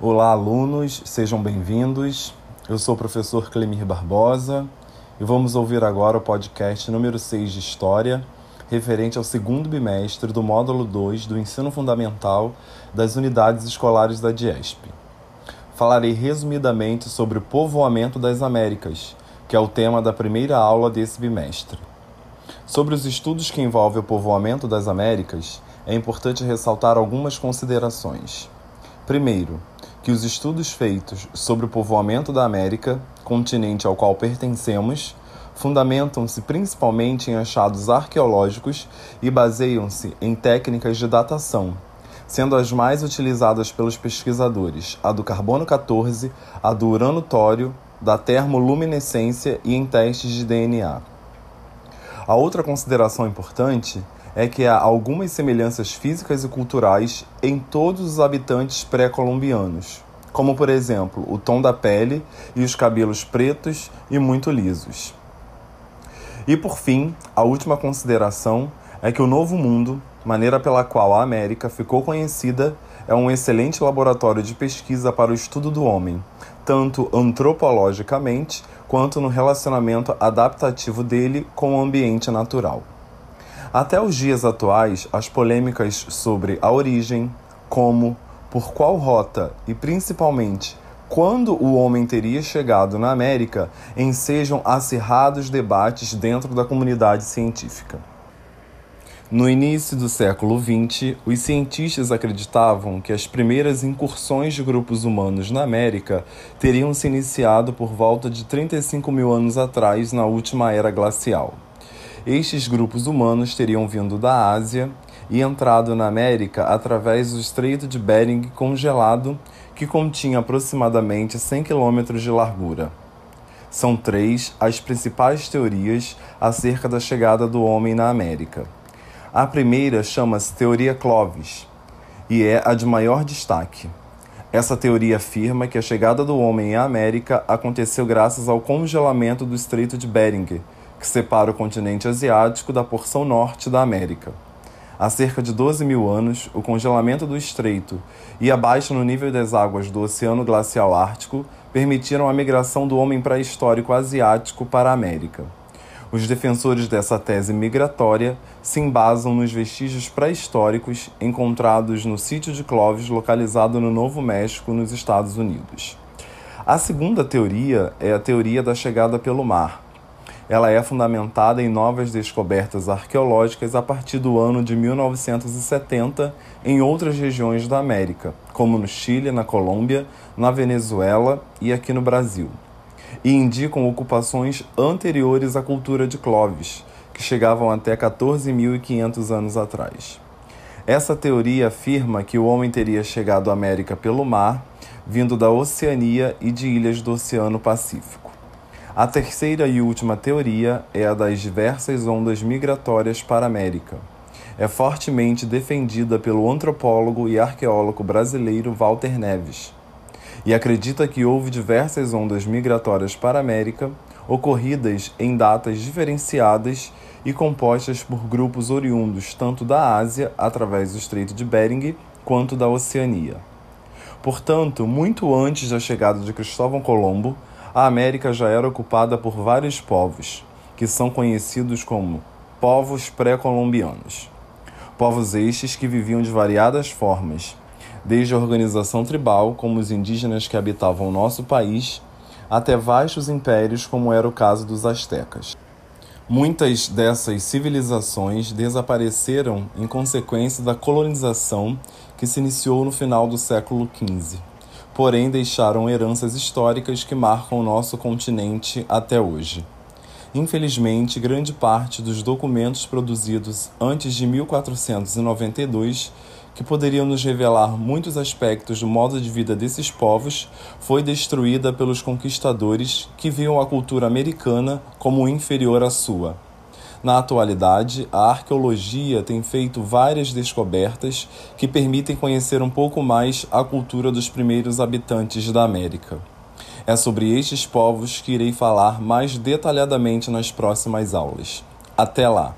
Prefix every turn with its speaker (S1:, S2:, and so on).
S1: Olá, alunos, sejam bem-vindos. Eu sou o professor Clemir Barbosa e vamos ouvir agora o podcast número 6 de História, referente ao segundo bimestre do módulo 2 do Ensino Fundamental das Unidades Escolares da DIESP. Falarei resumidamente sobre o povoamento das Américas, que é o tema da primeira aula desse bimestre. Sobre os estudos que envolvem o povoamento das Américas, é importante ressaltar algumas considerações. Primeiro, que os estudos feitos sobre o povoamento da América, continente ao qual pertencemos, fundamentam-se principalmente em achados arqueológicos e baseiam-se em técnicas de datação, sendo as mais utilizadas pelos pesquisadores a do carbono 14, a do urano tório, da termoluminescência e em testes de DNA. A outra consideração importante é que há algumas semelhanças físicas e culturais em todos os habitantes pré-colombianos, como por exemplo o tom da pele e os cabelos pretos e muito lisos. E por fim, a última consideração é que o Novo Mundo, maneira pela qual a América ficou conhecida, é um excelente laboratório de pesquisa para o estudo do homem, tanto antropologicamente quanto no relacionamento adaptativo dele com o ambiente natural. Até os dias atuais, as polêmicas sobre a origem, como, por qual rota e principalmente quando o homem teria chegado na América ensejam acirrados debates dentro da comunidade científica. No início do século XX, os cientistas acreditavam que as primeiras incursões de grupos humanos na América teriam se iniciado por volta de 35 mil anos atrás, na última era glacial. Estes grupos humanos teriam vindo da Ásia e entrado na América através do Estreito de Bering congelado, que continha aproximadamente 100 quilômetros de largura. São três as principais teorias acerca da chegada do homem na América. A primeira chama-se Teoria Clovis e é a de maior destaque. Essa teoria afirma que a chegada do homem à América aconteceu graças ao congelamento do Estreito de Bering, que separa o continente asiático da porção norte da América. Há cerca de 12 mil anos, o congelamento do estreito e a baixa no nível das águas do Oceano Glacial Ártico permitiram a migração do homem pré-histórico asiático para a América. Os defensores dessa tese migratória se embasam nos vestígios pré-históricos encontrados no sítio de Clovis, localizado no Novo México, nos Estados Unidos. A segunda teoria é a teoria da chegada pelo mar, ela é fundamentada em novas descobertas arqueológicas a partir do ano de 1970 em outras regiões da América, como no Chile, na Colômbia, na Venezuela e aqui no Brasil, e indicam ocupações anteriores à cultura de Clovis, que chegavam até 14.500 anos atrás. Essa teoria afirma que o homem teria chegado à América pelo mar, vindo da Oceania e de ilhas do Oceano Pacífico. A terceira e última teoria é a das diversas ondas migratórias para a América. É fortemente defendida pelo antropólogo e arqueólogo brasileiro Walter Neves. E acredita que houve diversas ondas migratórias para a América, ocorridas em datas diferenciadas e compostas por grupos oriundos tanto da Ásia, através do Estreito de Bering, quanto da Oceania. Portanto, muito antes da chegada de Cristóvão Colombo, a América já era ocupada por vários povos, que são conhecidos como povos pré-colombianos. Povos estes que viviam de variadas formas, desde a organização tribal, como os indígenas que habitavam o nosso país, até vastos impérios, como era o caso dos astecas. Muitas dessas civilizações desapareceram em consequência da colonização que se iniciou no final do século XV porém deixaram heranças históricas que marcam o nosso continente até hoje. Infelizmente, grande parte dos documentos produzidos antes de 1492, que poderiam nos revelar muitos aspectos do modo de vida desses povos, foi destruída pelos conquistadores que viam a cultura americana como inferior à sua. Na atualidade, a arqueologia tem feito várias descobertas que permitem conhecer um pouco mais a cultura dos primeiros habitantes da América. É sobre estes povos que irei falar mais detalhadamente nas próximas aulas. Até lá!